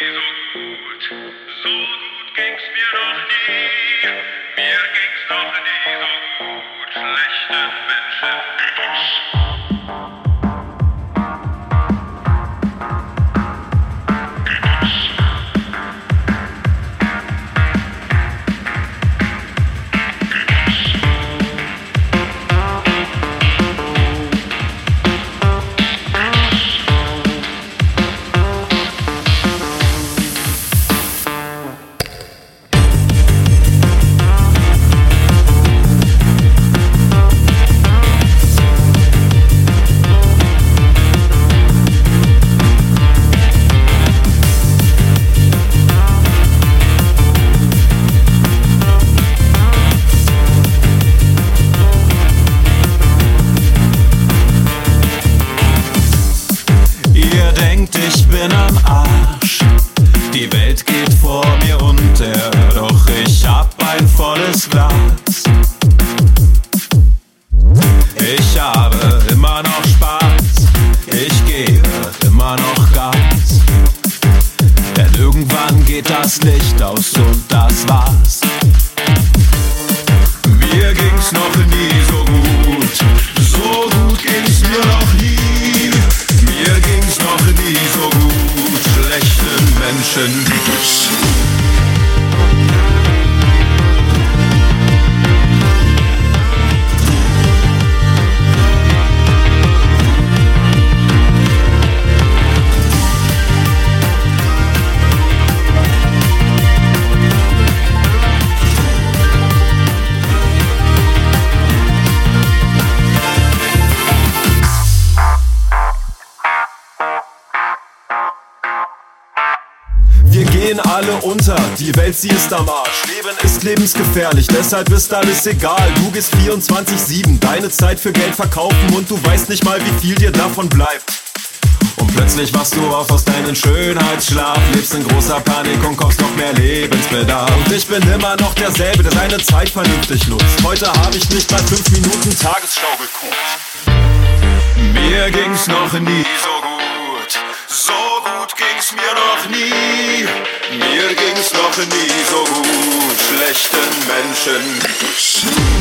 so gut, so gut ging's mir noch nie. Mir sie ist am Arsch. Leben ist lebensgefährlich, deshalb ist alles egal. Du gehst 24-7, deine Zeit für Geld verkaufen und du weißt nicht mal, wie viel dir davon bleibt. Und plötzlich wachst du auf aus deinem Schönheitsschlaf, lebst in großer Panik und kaufst noch mehr Lebensbedarf. Und ich bin immer noch derselbe, der seine Zeit vernünftig nutzt. Heute habe ich nicht mal 5 Minuten Tagesschau geguckt. Mir ging's noch nie so ging's mir noch nie. Mir ging's noch nie so gut, schlechten Menschen.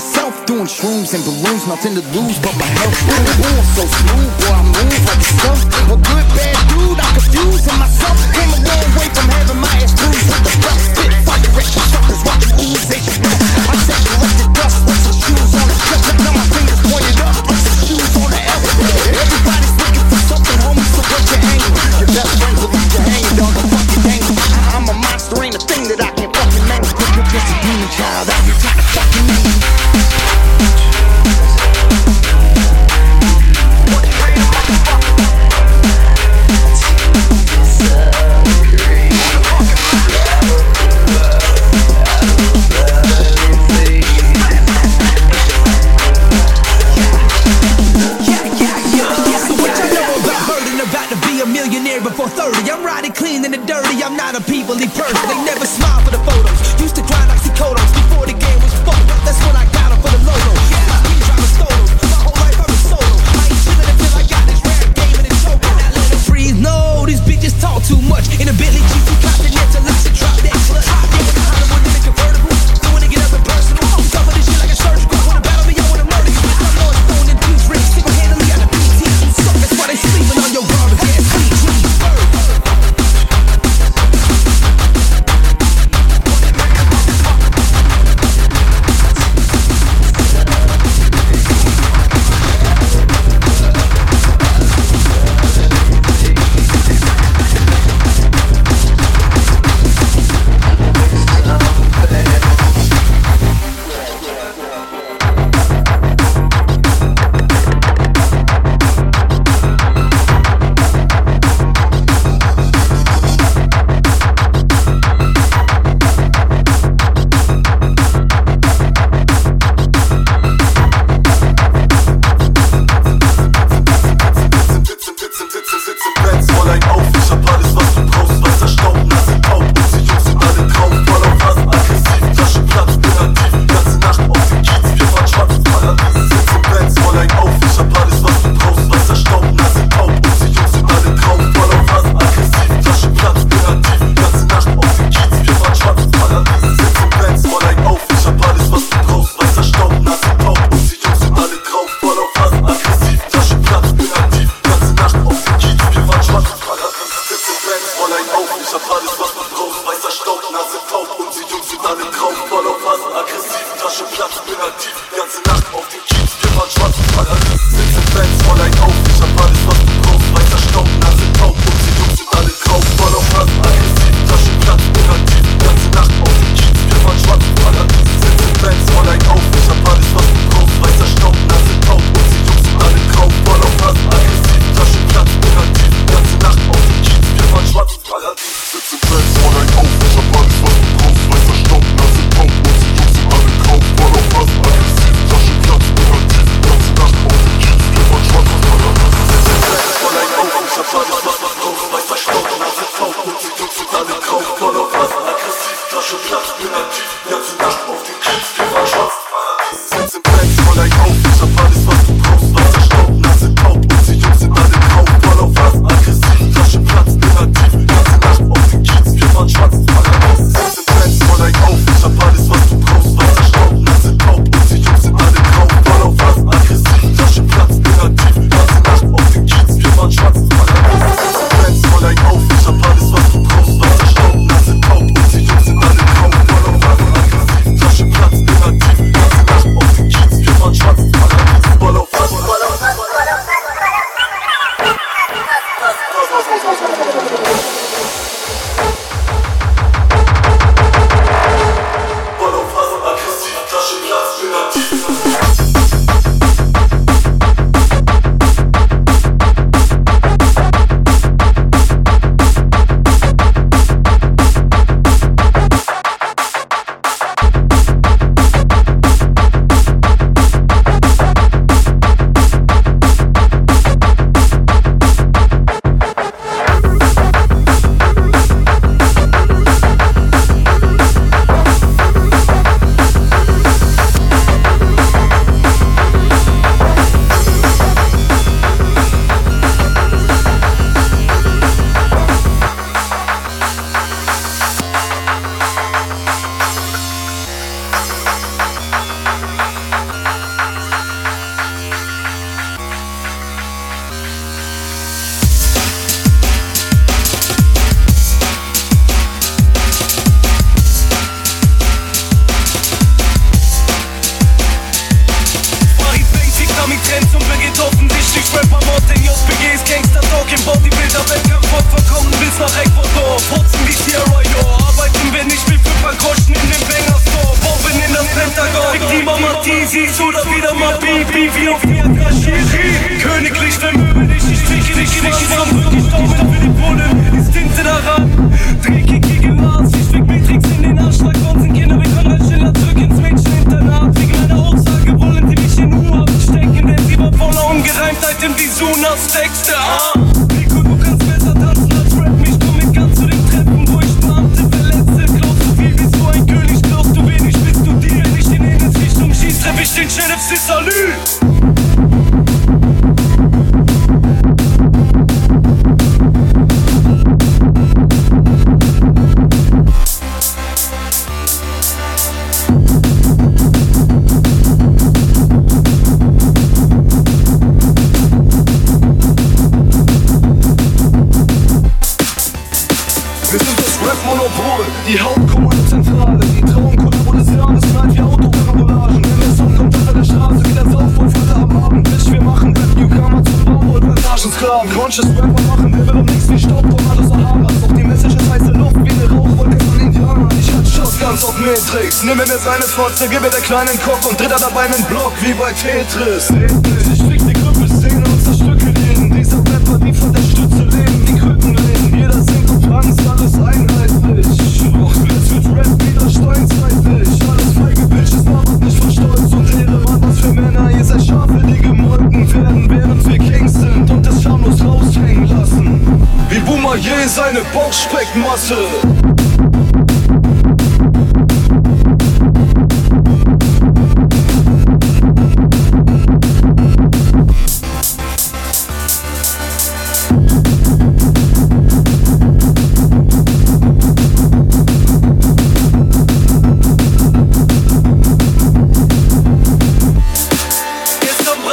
myself doing shrooms and balloons, nothing to lose but my health. Ooh, ooh, so smooth, boy, I move like a skunk. A good bad dude, I'm confusing myself. Came a long way from having my ass bruised with the dust. Spit fire at you suckers, watch watching ooze at you. I said, let the dust.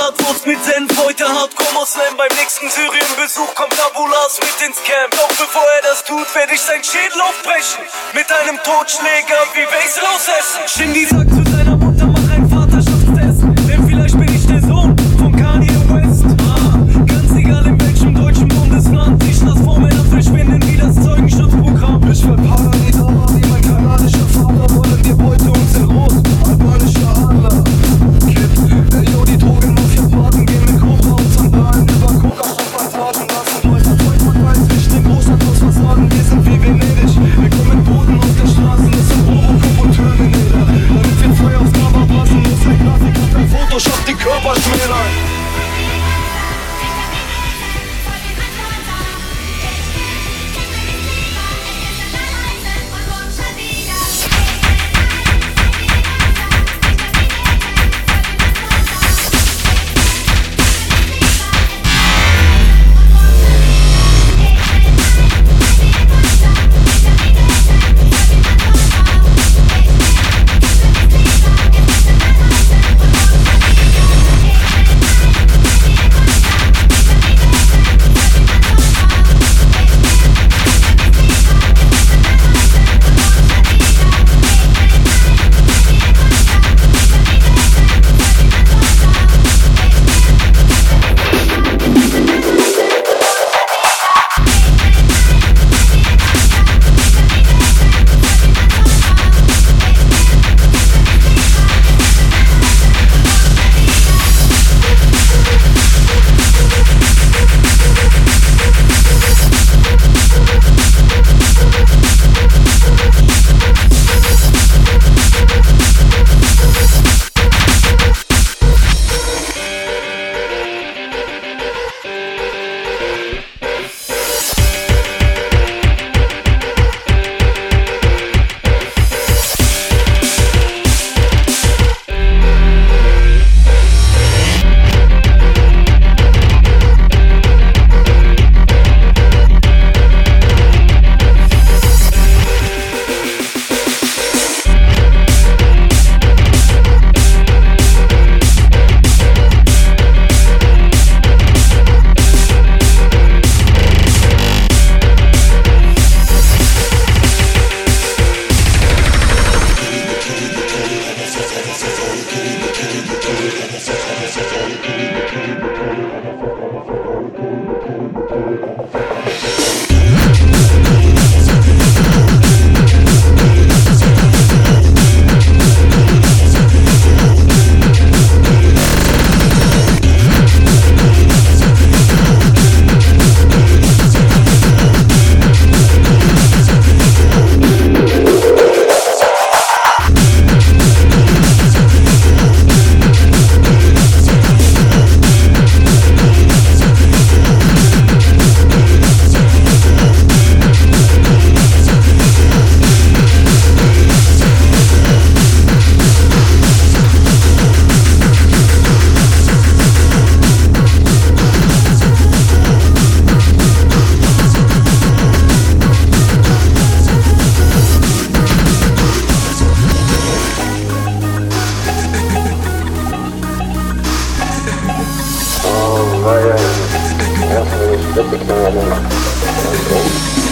Bratwurst mit Senf, heute Hardcore Moslem. Beim nächsten Syrien-Besuch kommt Abulas mit ins Camp. Doch bevor er das tut, werde ich sein Schädel aufbrechen. Mit einem Totschläger wie Basil aus Essen. Shindy sagt zu допустим, один.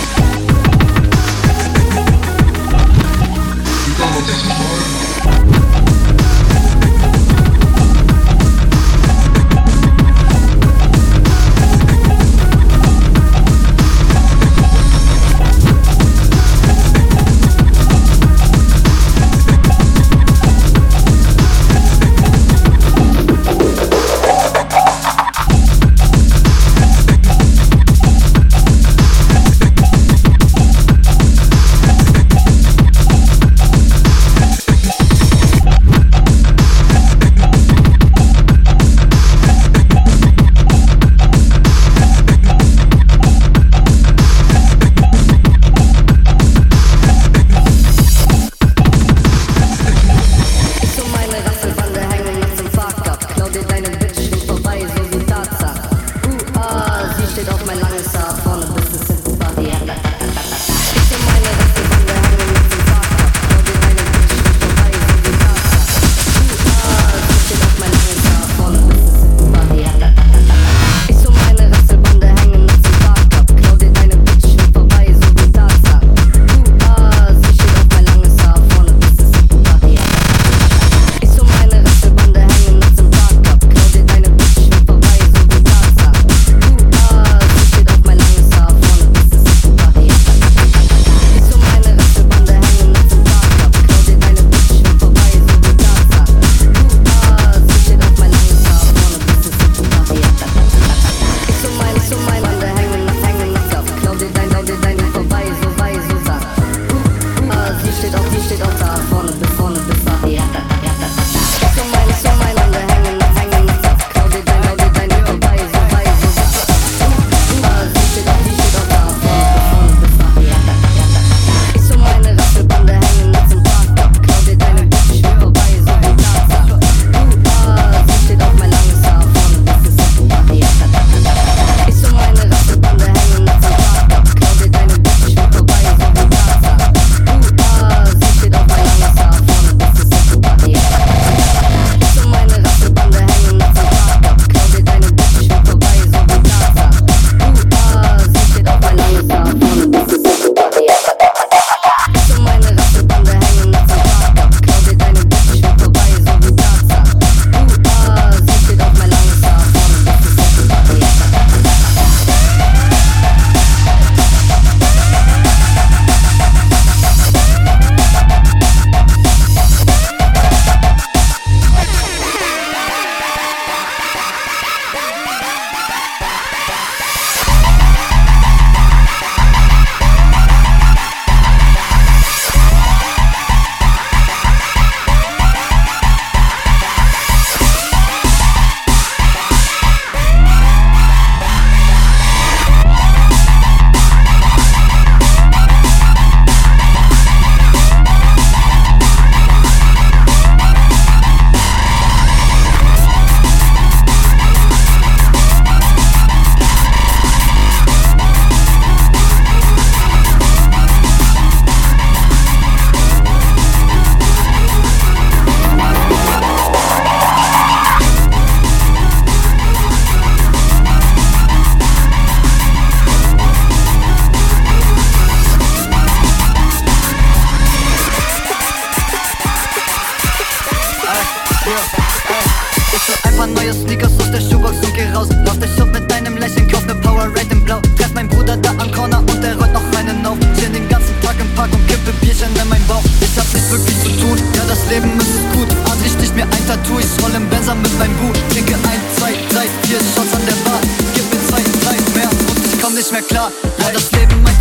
neue Sneakers aus der Schuhbox und geh raus. Lauf der Shop mit deinem Lächeln, kauf ne Powerade im Blau. Treff mein Bruder da am Corner und er rollt noch einen auf. Chill den ganzen Tag im Park und kippe Bierchen in mein Bauch. Ich hab nichts wirklich zu tun, ja das Leben ist gut. Adri sticht mir ein Tattoo, ich roll im Benzer mit meinem Bu. Trinke ein, zwei, drei, vier Shots an der Bar. Gib mir zwei, drei mehr und ich komm nicht mehr klar. Ja das Leben mein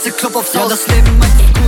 ganze Club aufs Haus Ja, das Leben meint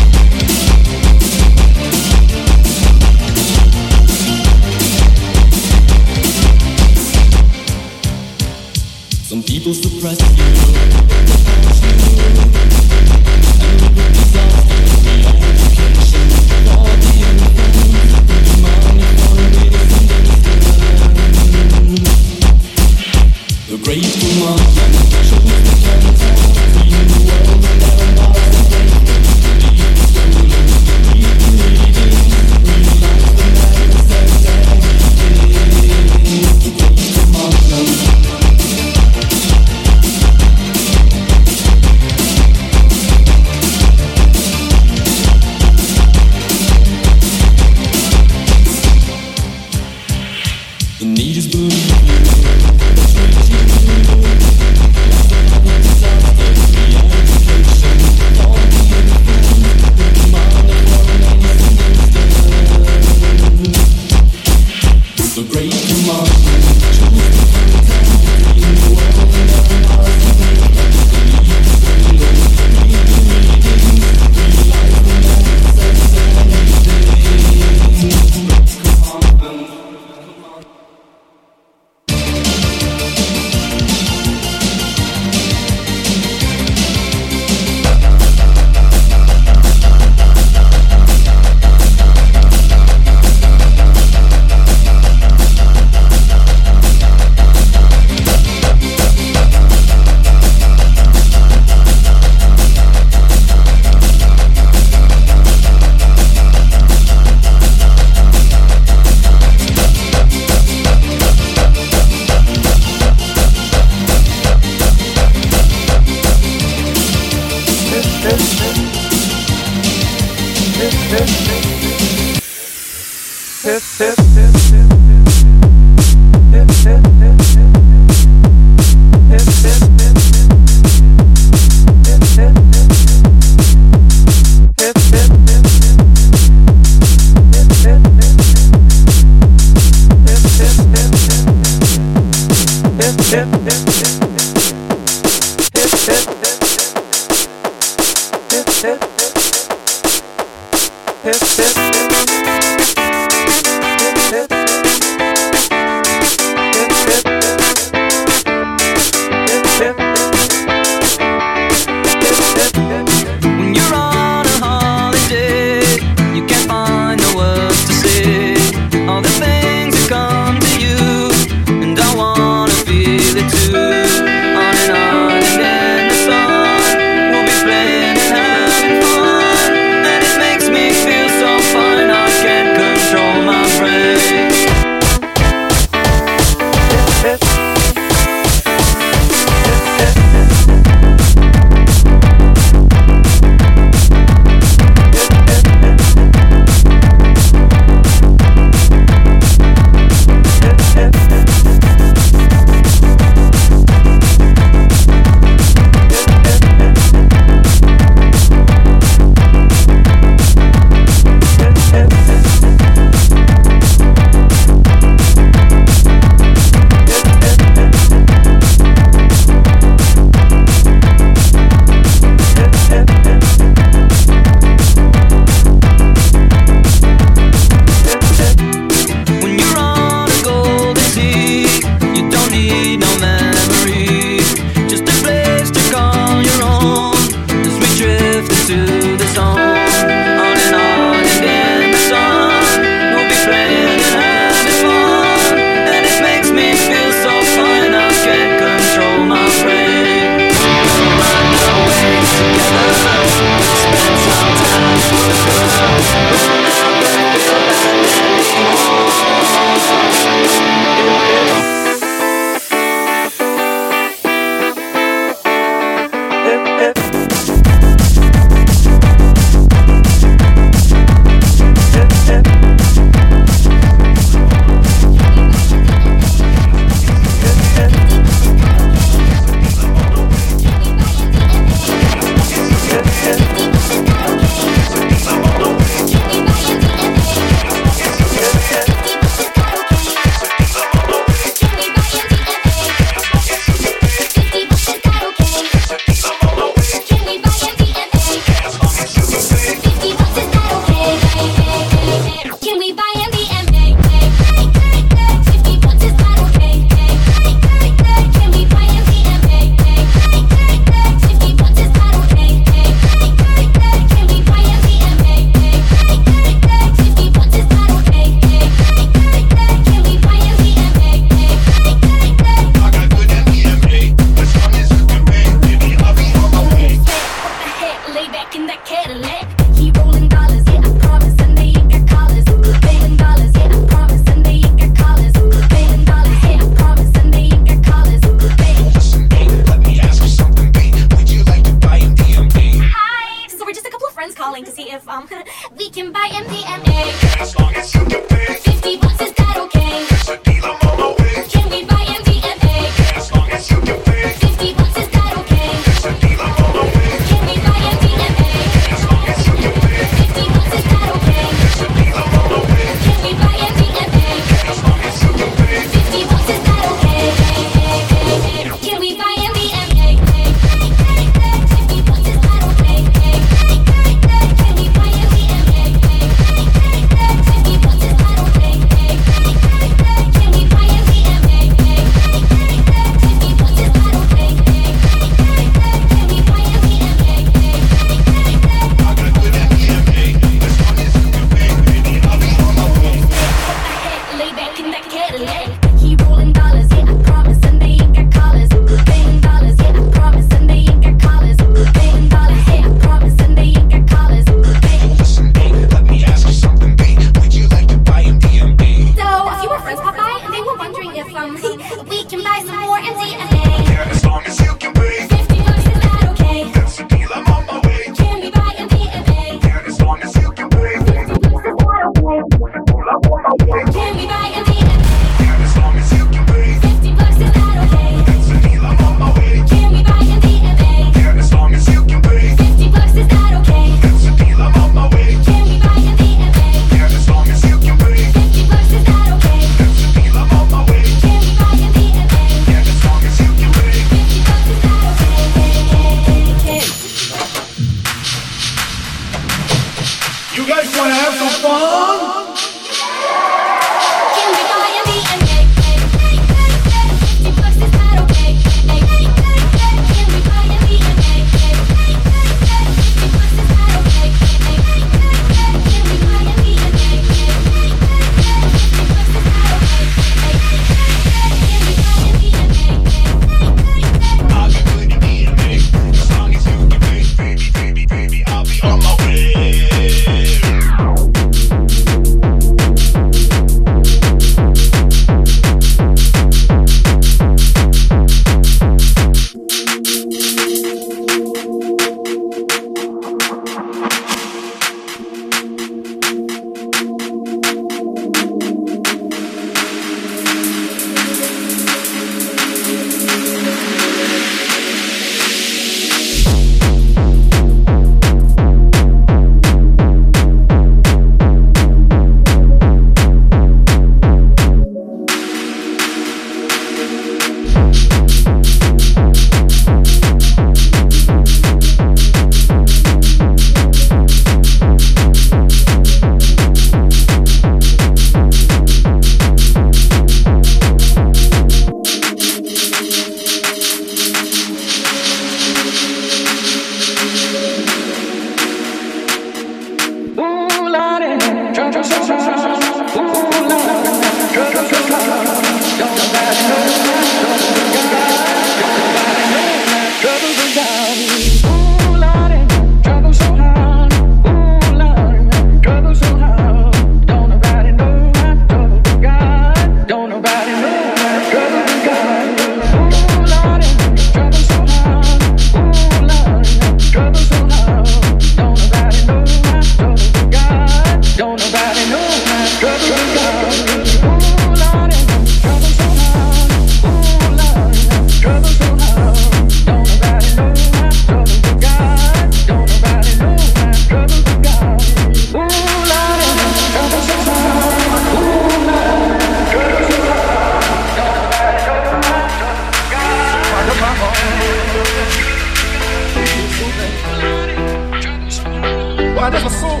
man, that's my soul.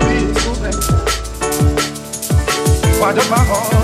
Yeah, soul man. Why does my heart?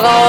Oh.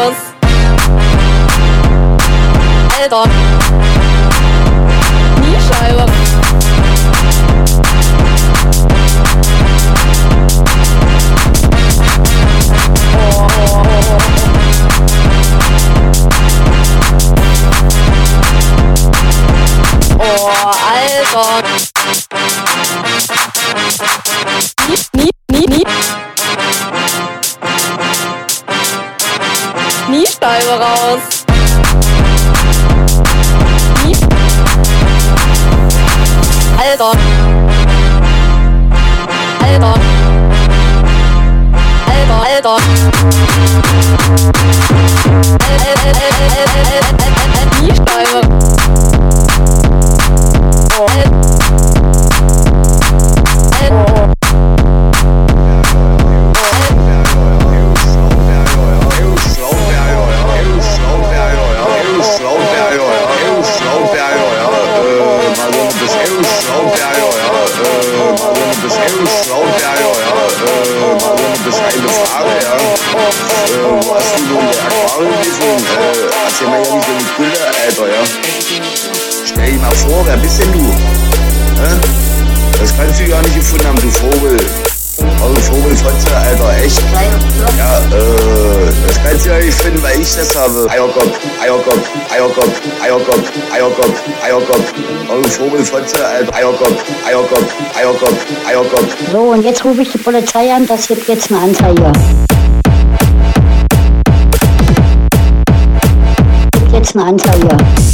Habe. Eierkopf, Eierkopf, Eierkopf, Eierkopf, Eierkopf, Eierkopf. Also Vogelfotze, Alter, Eierkopf, Eierkopf, Eierkopf, Eierkopf. So, und jetzt rufe ich die Polizei an, das gibt jetzt eine Anzeige. Gibt jetzt eine Anzeige.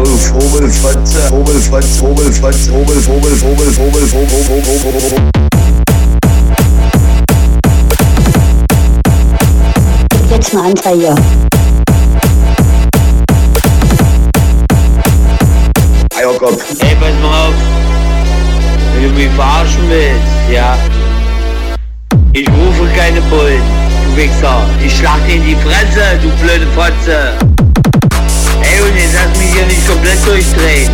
Oh, Vogelfotze, Vogelfotze, Vogelfotze, Vogel, Vogel, Vogel, Vogel, Vogel, Vogel, Vogel, Vogel. Gibt jetzt eine Anzeige. Eierkopf. Ey, pass mal auf. Wenn du mich verarschen willst, ja. Ich rufe keine Bullen, du Wichser. Ich schlag dir in die Fresse, du blöde Fotze. Nicht komplett durchdrehen.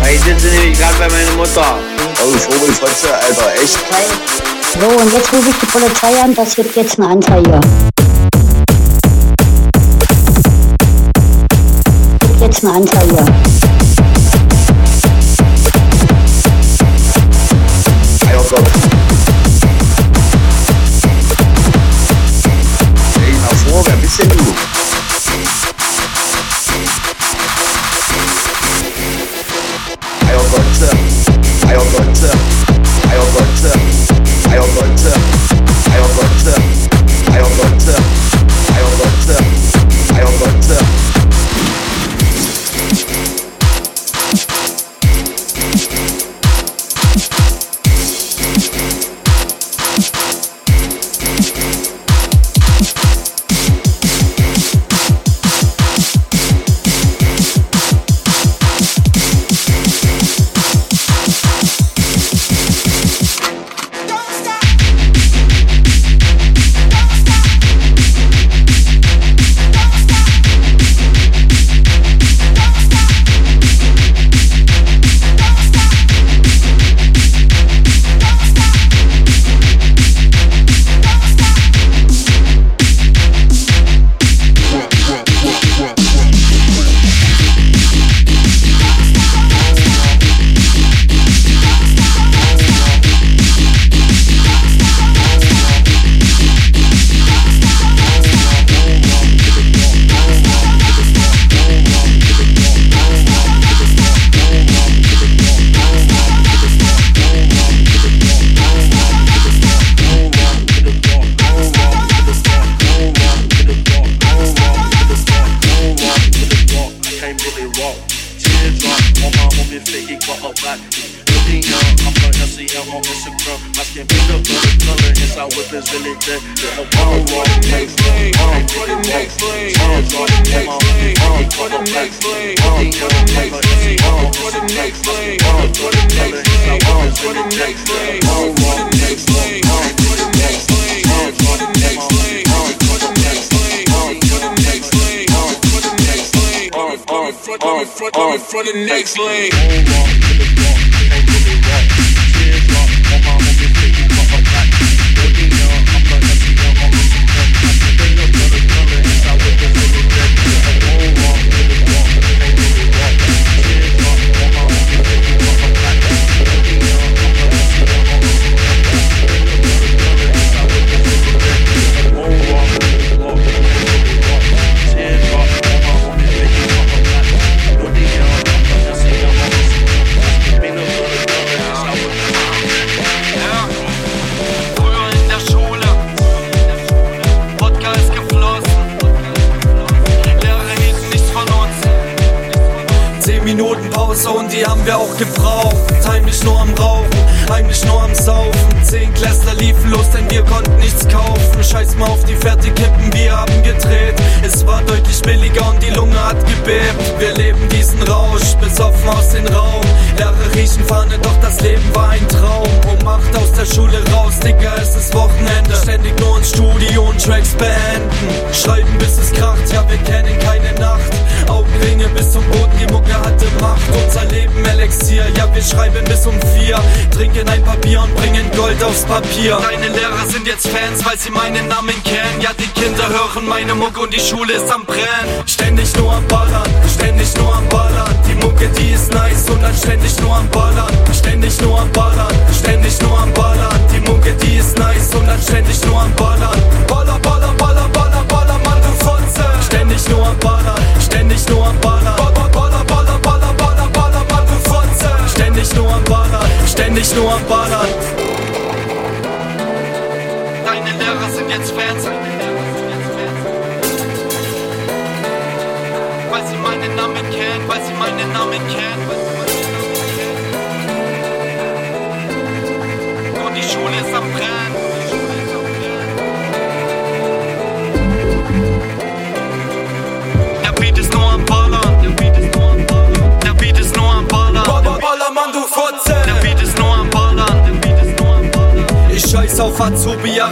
Weil ich sitze nämlich gerade bei meiner Mutter. Oh, Vogelfotze, Alter, echt? So, und jetzt rufe ich die Polizei an, das gibt jetzt eine Anzeige. Gibt jetzt eine Anzeige.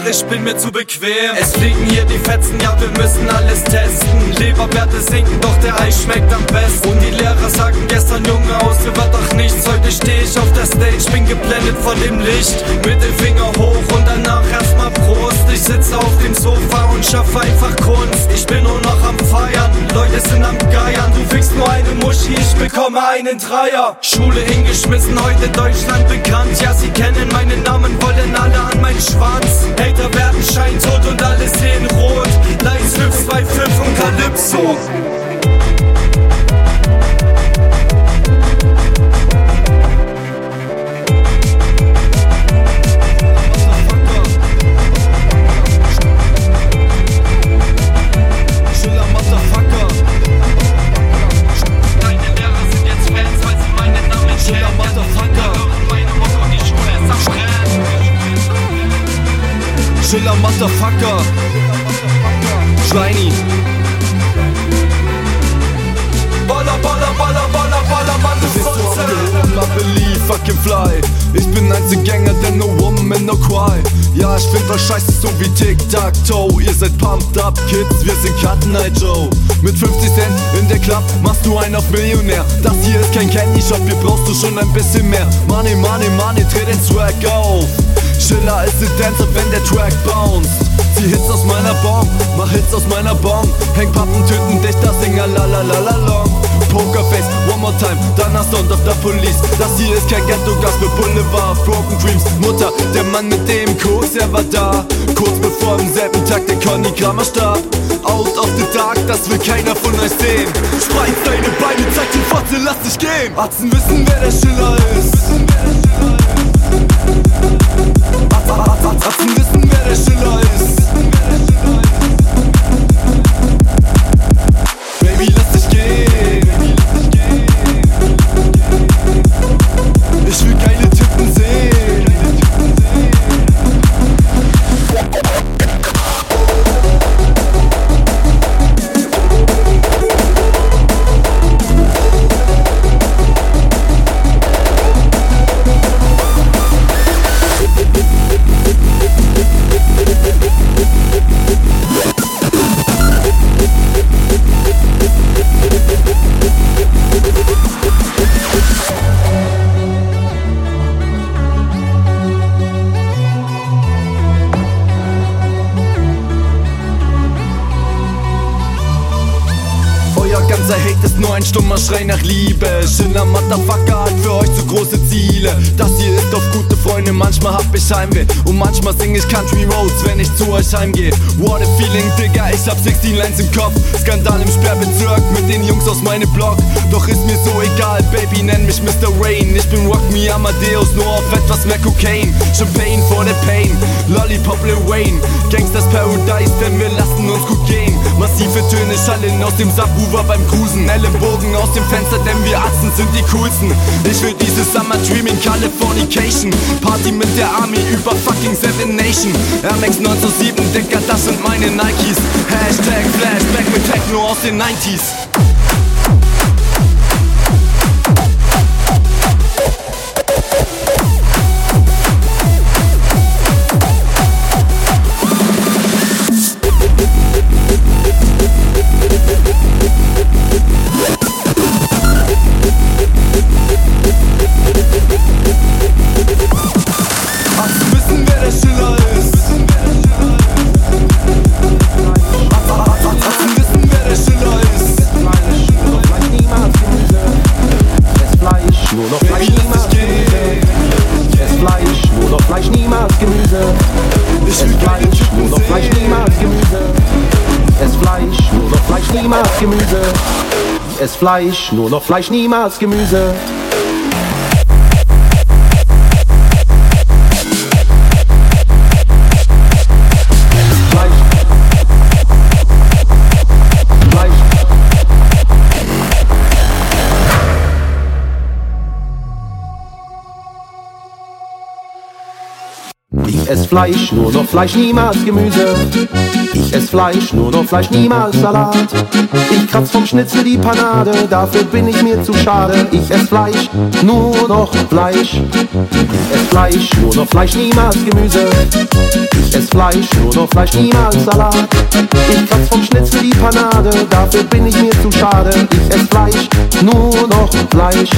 Ja, ich bin mir zu bequem. Es fliegen hier die Fetzen, ja, wir müssen alles testen. Leberwerte sinken, doch der Eis schmeckt am besten. Und die Lehrer sagen gestern, Junge, aus dir wird doch nichts. Heute steh ich auf der Stage, bin geblendet von dem Licht. Mittelfinger hoch und danach erstmal Prost. Ich sitze auf dem Sofa und schaffe einfach Kunst. Ich bin nur noch am Feiern, Leute sind am Geiern. Du fickst nur eine Muschi, ich bekomme einen Dreier. Schule hingeschmissen, heute Deutschland bekannt. Ja, sie kennen meinen Namen, wollen alle an meinen Schwanz. Hater werden scheintot und alle sehen rot. Leis 525 und Calypso. Schiller Motherfucker. Shiny. Baller, baller, baller, baller, baller, Mann, du believe can fly. Ich bin Einzelgänger, denn no woman, no cry. Ja, ich find was scheiße, so wie Tic-Tac-Toe. Ihr seid pumped up, Kids, wir sind Cut Night Joe. Mit 50 Cent in der Club machst du einen auf Millionär. Das hier ist kein Candy Shop, hier brauchst du schon ein bisschen mehr. Money, money, money, dreh den Swag auf. Schiller ist der Dancer, wenn der Track bounced. Zieh Hits aus meiner Bomb, mach Hits aus meiner Bomb. Häng Pappen, töten dich, das Singer, la la la la long. Pokerface, one more time, danach Sound of the Police. Das hier ist kein Ghetto-Gas für Boulevard, Broken Dreams. Mutter, der Mann mit dem Koks, er war da. Kurz bevor am selben Tag der Conny Kramer starb. Out of the dark, das will keiner von euch sehen. Spreiz deine Beine, zeig die Fotze, lass dich gehen. Atzen wissen, wer der Schiller ist. Wissen, wer ein stummer Schrei nach Liebe. Schiller Motherfucker hat für euch zu große Ziele. Das hier ist auf gute Freunde, manchmal hab ich Heimweh. Und manchmal sing ich Country Roads, wenn ich zu euch heimgeh. What a feeling, Digga, ich hab 16 Lines im Kopf. Skandal im Sperrbezirk mit den Jungs aus meinem Block. Doch ist mir so egal, Baby, nenn mich Mr. Rain. Ich bin Rock Me Amadeus, nur auf etwas mehr Cocaine. Champagne for the pain, Lollipop Lil Wayne. Gangsters Paradise, denn wir lassen uns gut gehen. Massive Töne schallen aus dem Subwoofer beim Cruisen. Ellenbogen aus dem Fenster, denn wir Atzen sind die coolsten. Ich will dieses Summer Dreaming Californication. Party mit der Army über fucking Seven Nation. Air Max 907, Dicker, das sind meine Nikes. Hashtag Flashback mit Techno aus den 90s. Fleisch, nur noch Fleisch, niemals Gemüse. Fleisch, nur noch Fleisch, niemals Gemüse. Ich ess Fleisch, nur noch Fleisch, niemals Salat. Ich kratz vom Schnitzel die Panade, dafür bin ich mir zu schade. Ich ess Fleisch, nur noch Fleisch. Ich ess Fleisch, nur noch Fleisch, niemals Gemüse. Ich ess Fleisch, nur noch Fleisch, niemals Salat. Ich kratz vom Schnitzel die Panade, dafür bin ich mir zu schade. Ich ess Fleisch, nur noch Fleisch.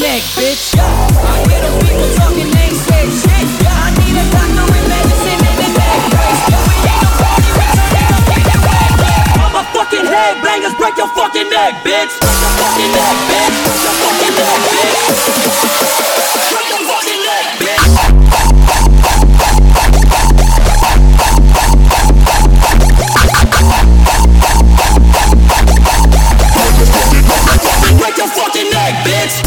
neck, bitch. Yeah. I hear the people talking, they say shit. Yeah. I need a doctor with medicine in the back. Yeah. We ain't no party, we turning up in the way. Motherfucking headbangers, break your fucking neck, bitch. Break your fucking neck, bitch. Break your fucking neck, bitch. Break your fucking neck, bitch. Break your fucking neck, bitch.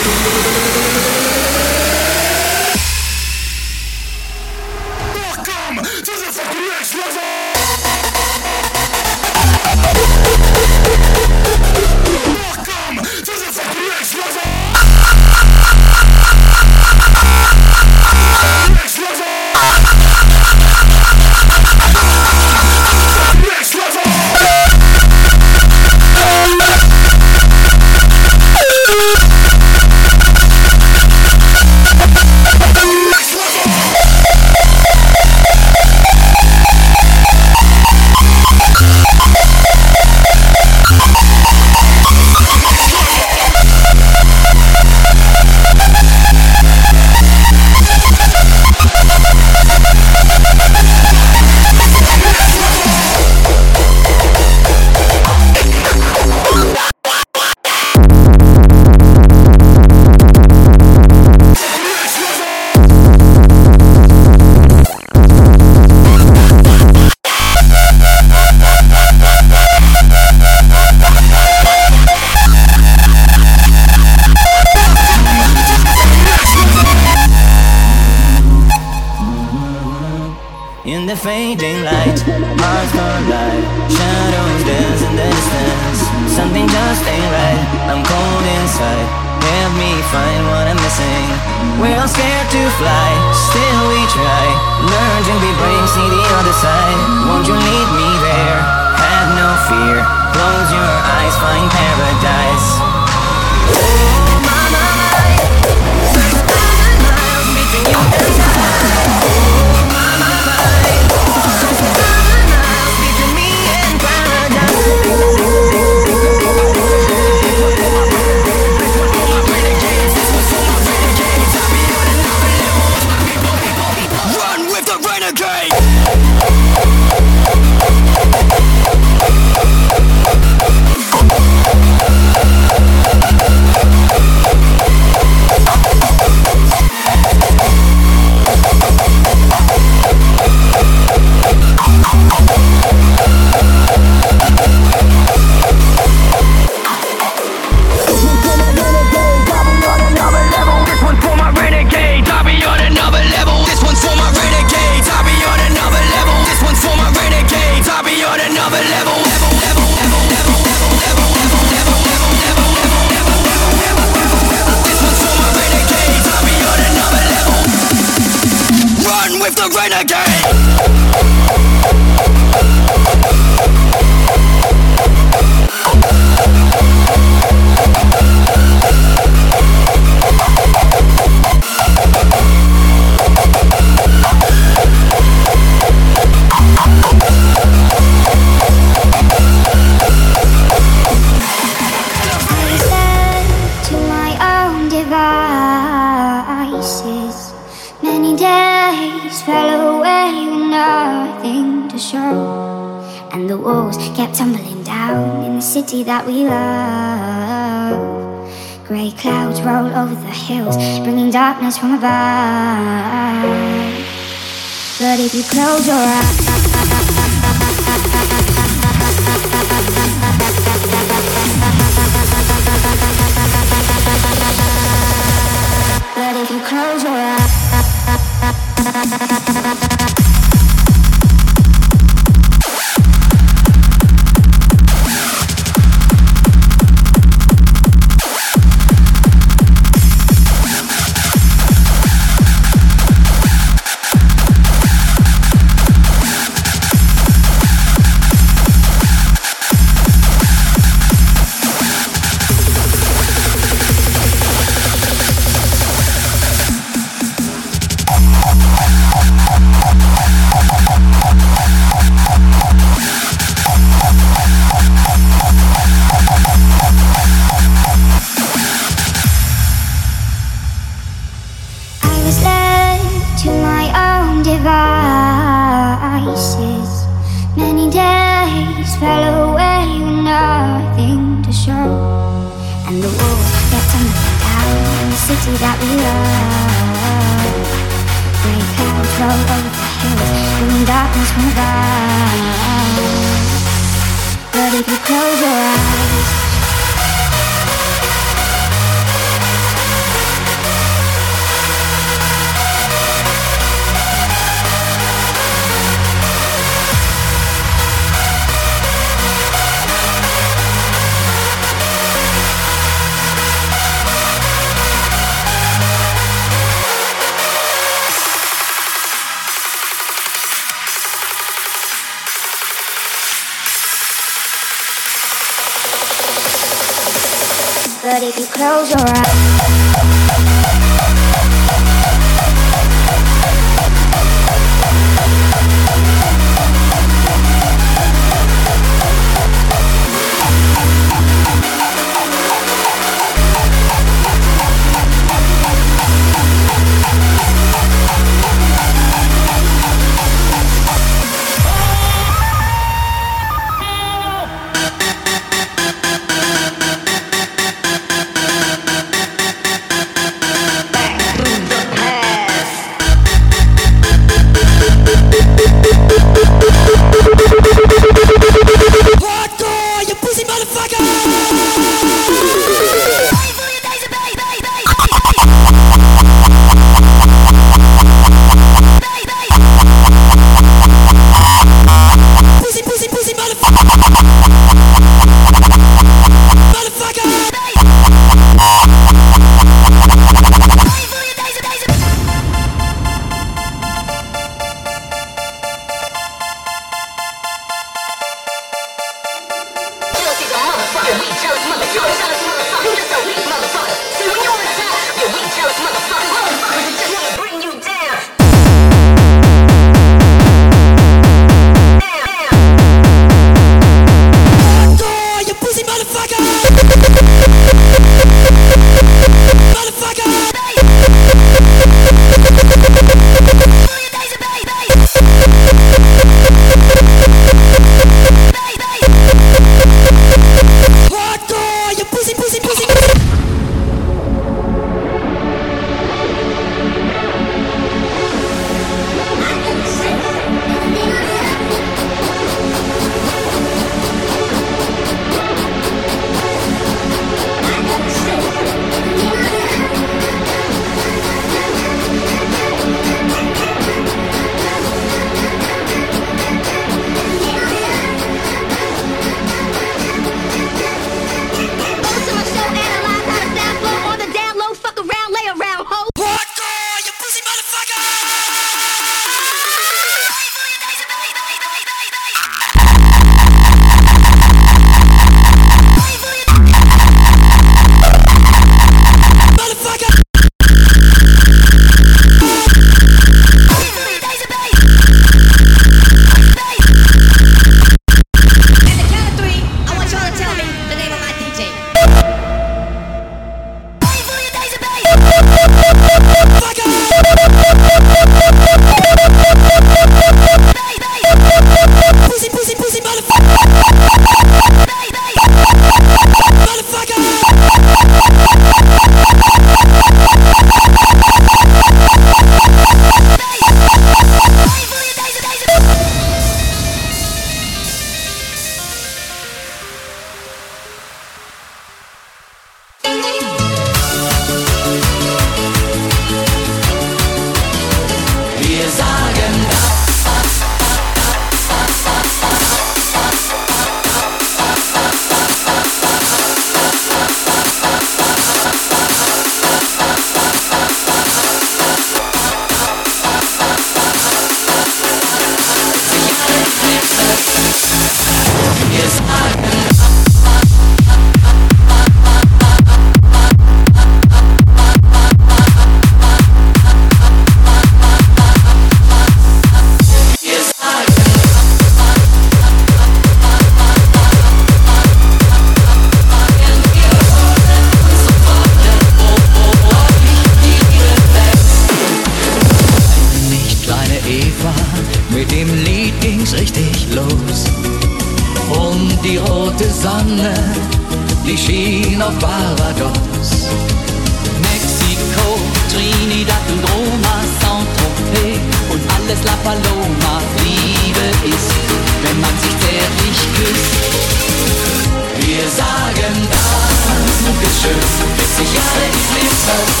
schönsten 40 Jahre des Lebens hast.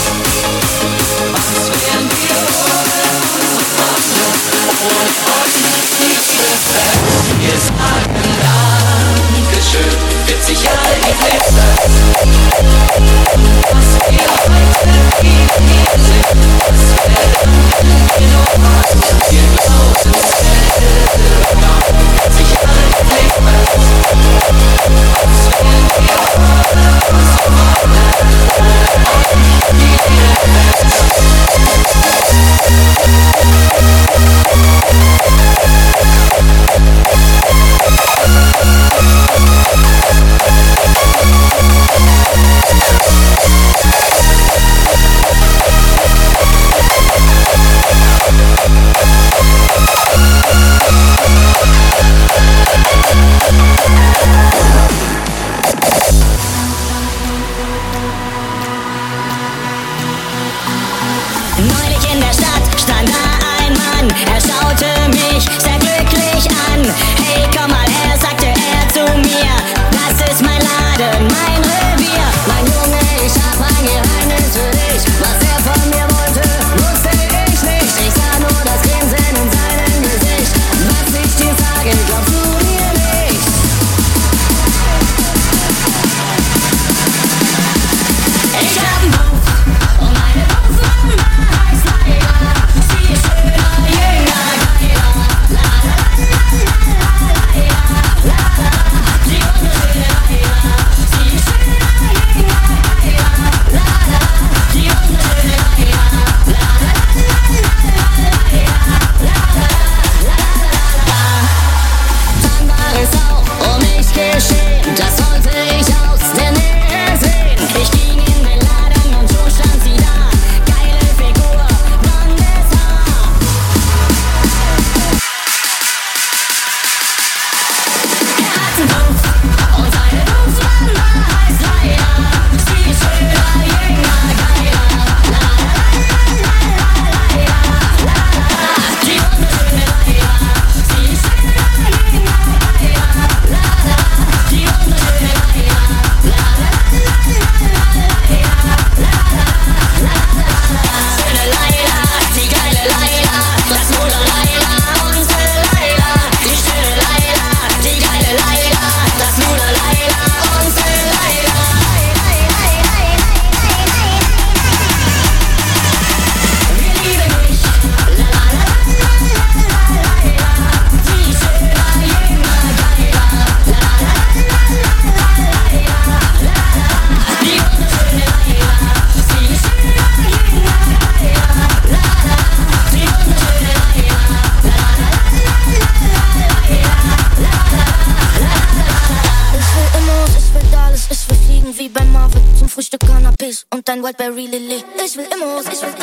Was wären wir ohne unsere Freunde? Ohne Freunde ist nichts gefällt. Wir sagen Dankeschön, 40 Jahre des Lebens hast. Was wir heute gegen dir sind, das wäre dann, wenn wir nur warten. Wir glauben selber. I'm wat wij really lit. Ik wil immers,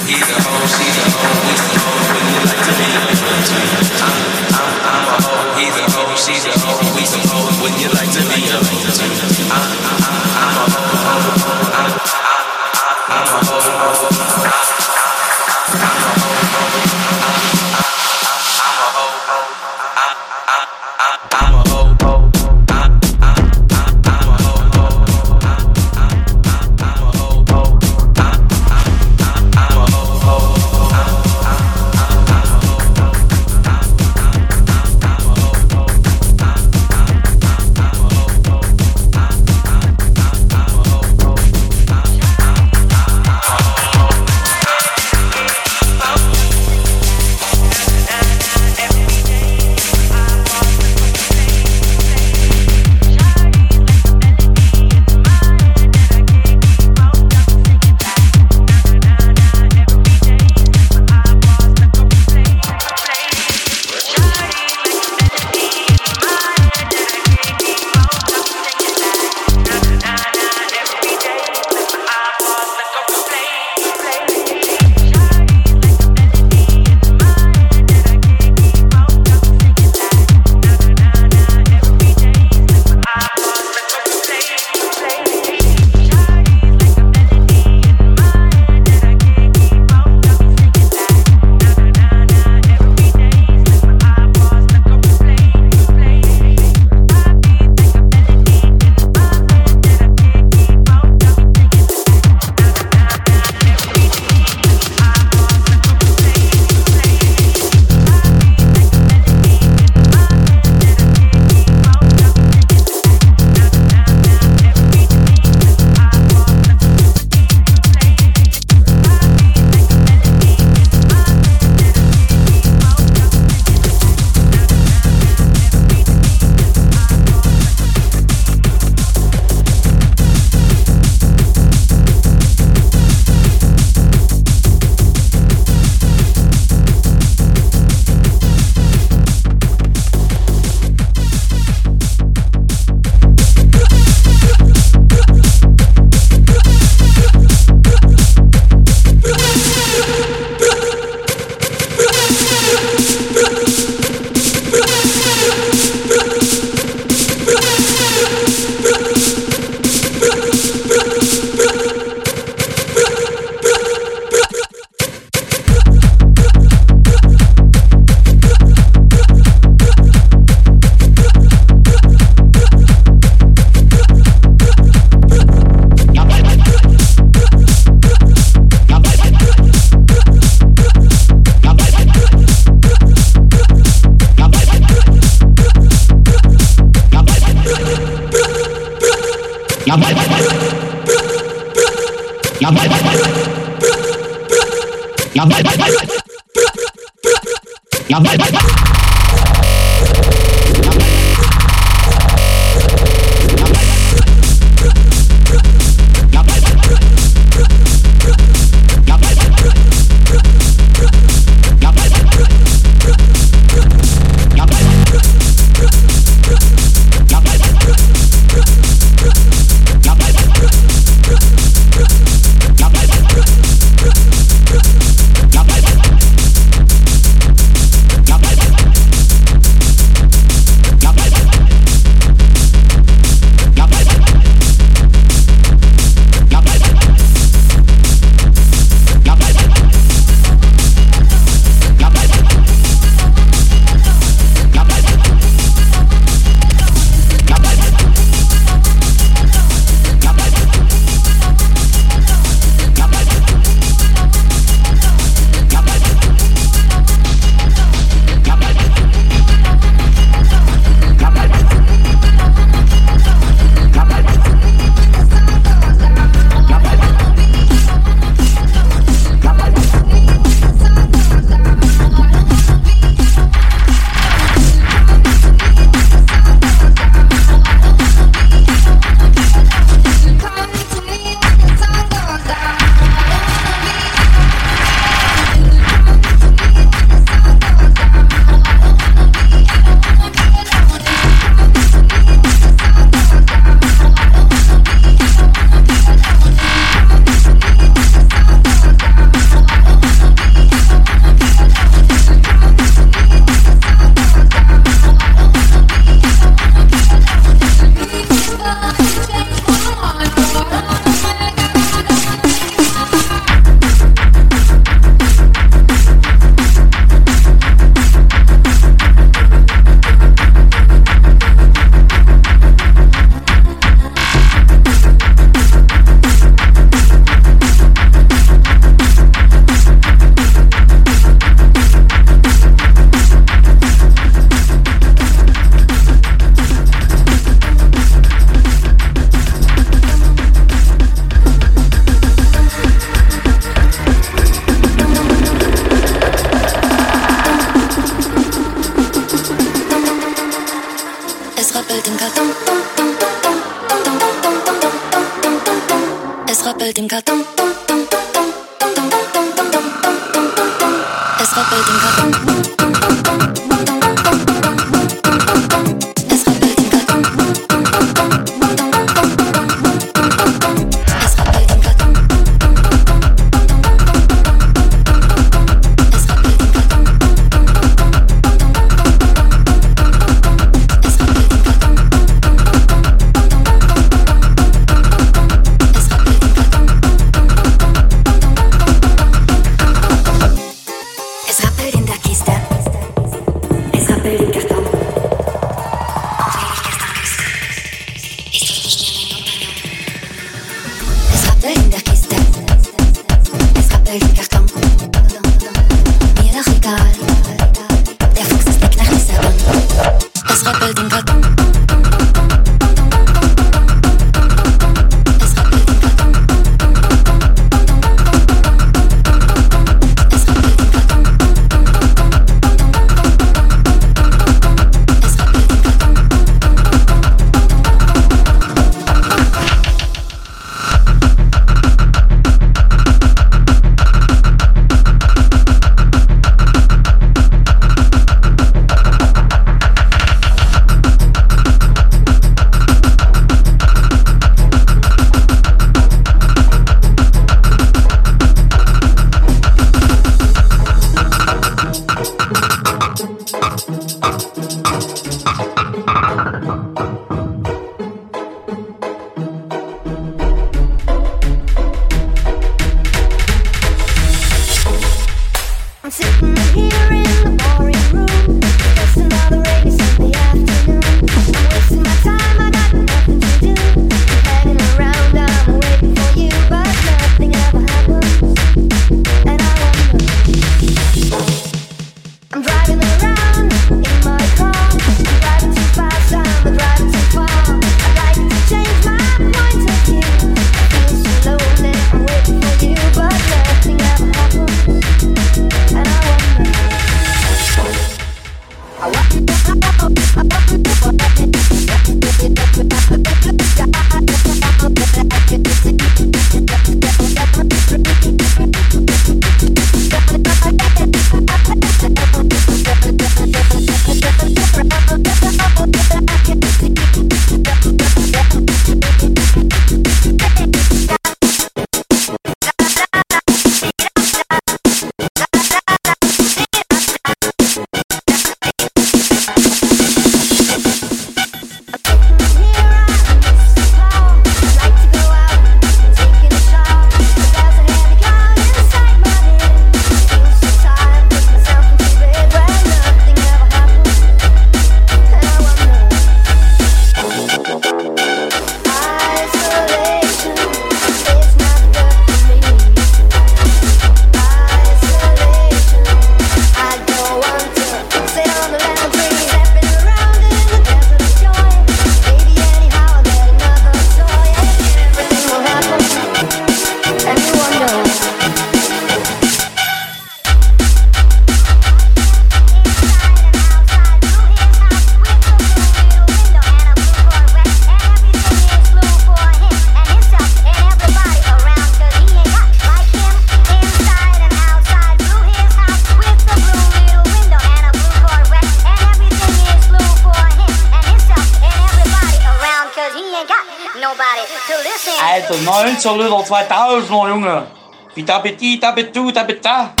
2000er, Junge. Wie da bi di, da bi du, da bi da.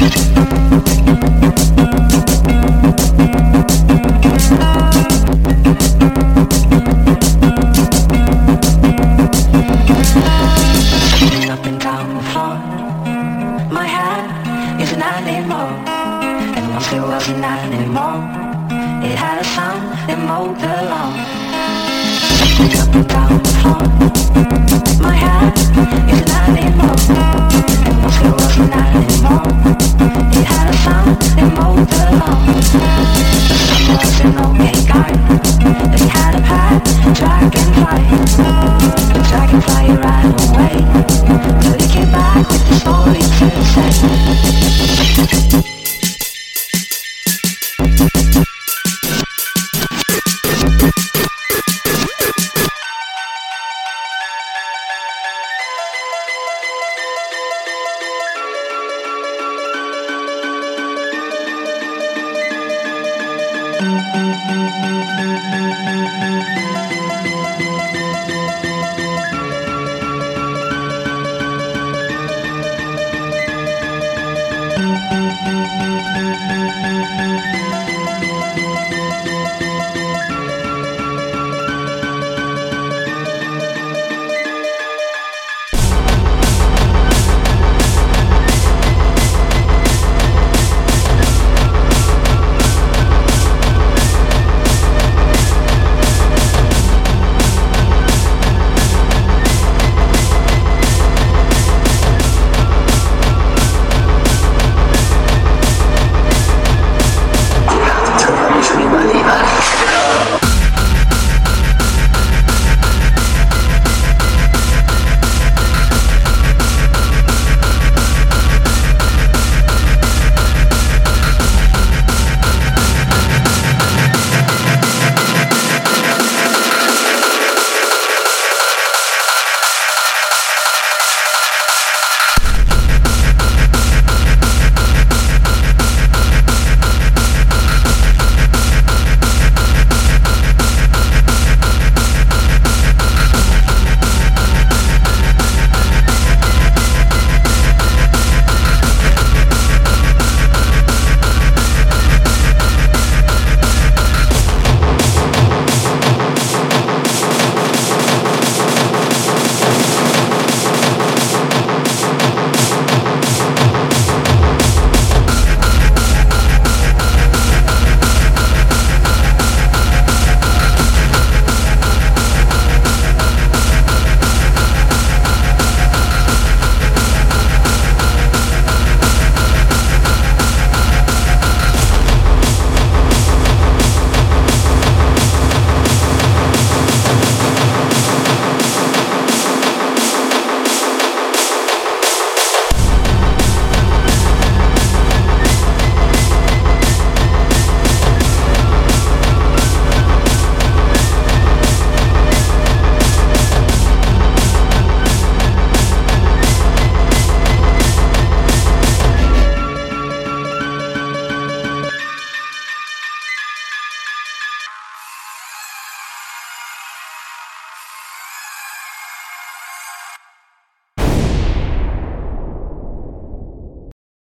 thank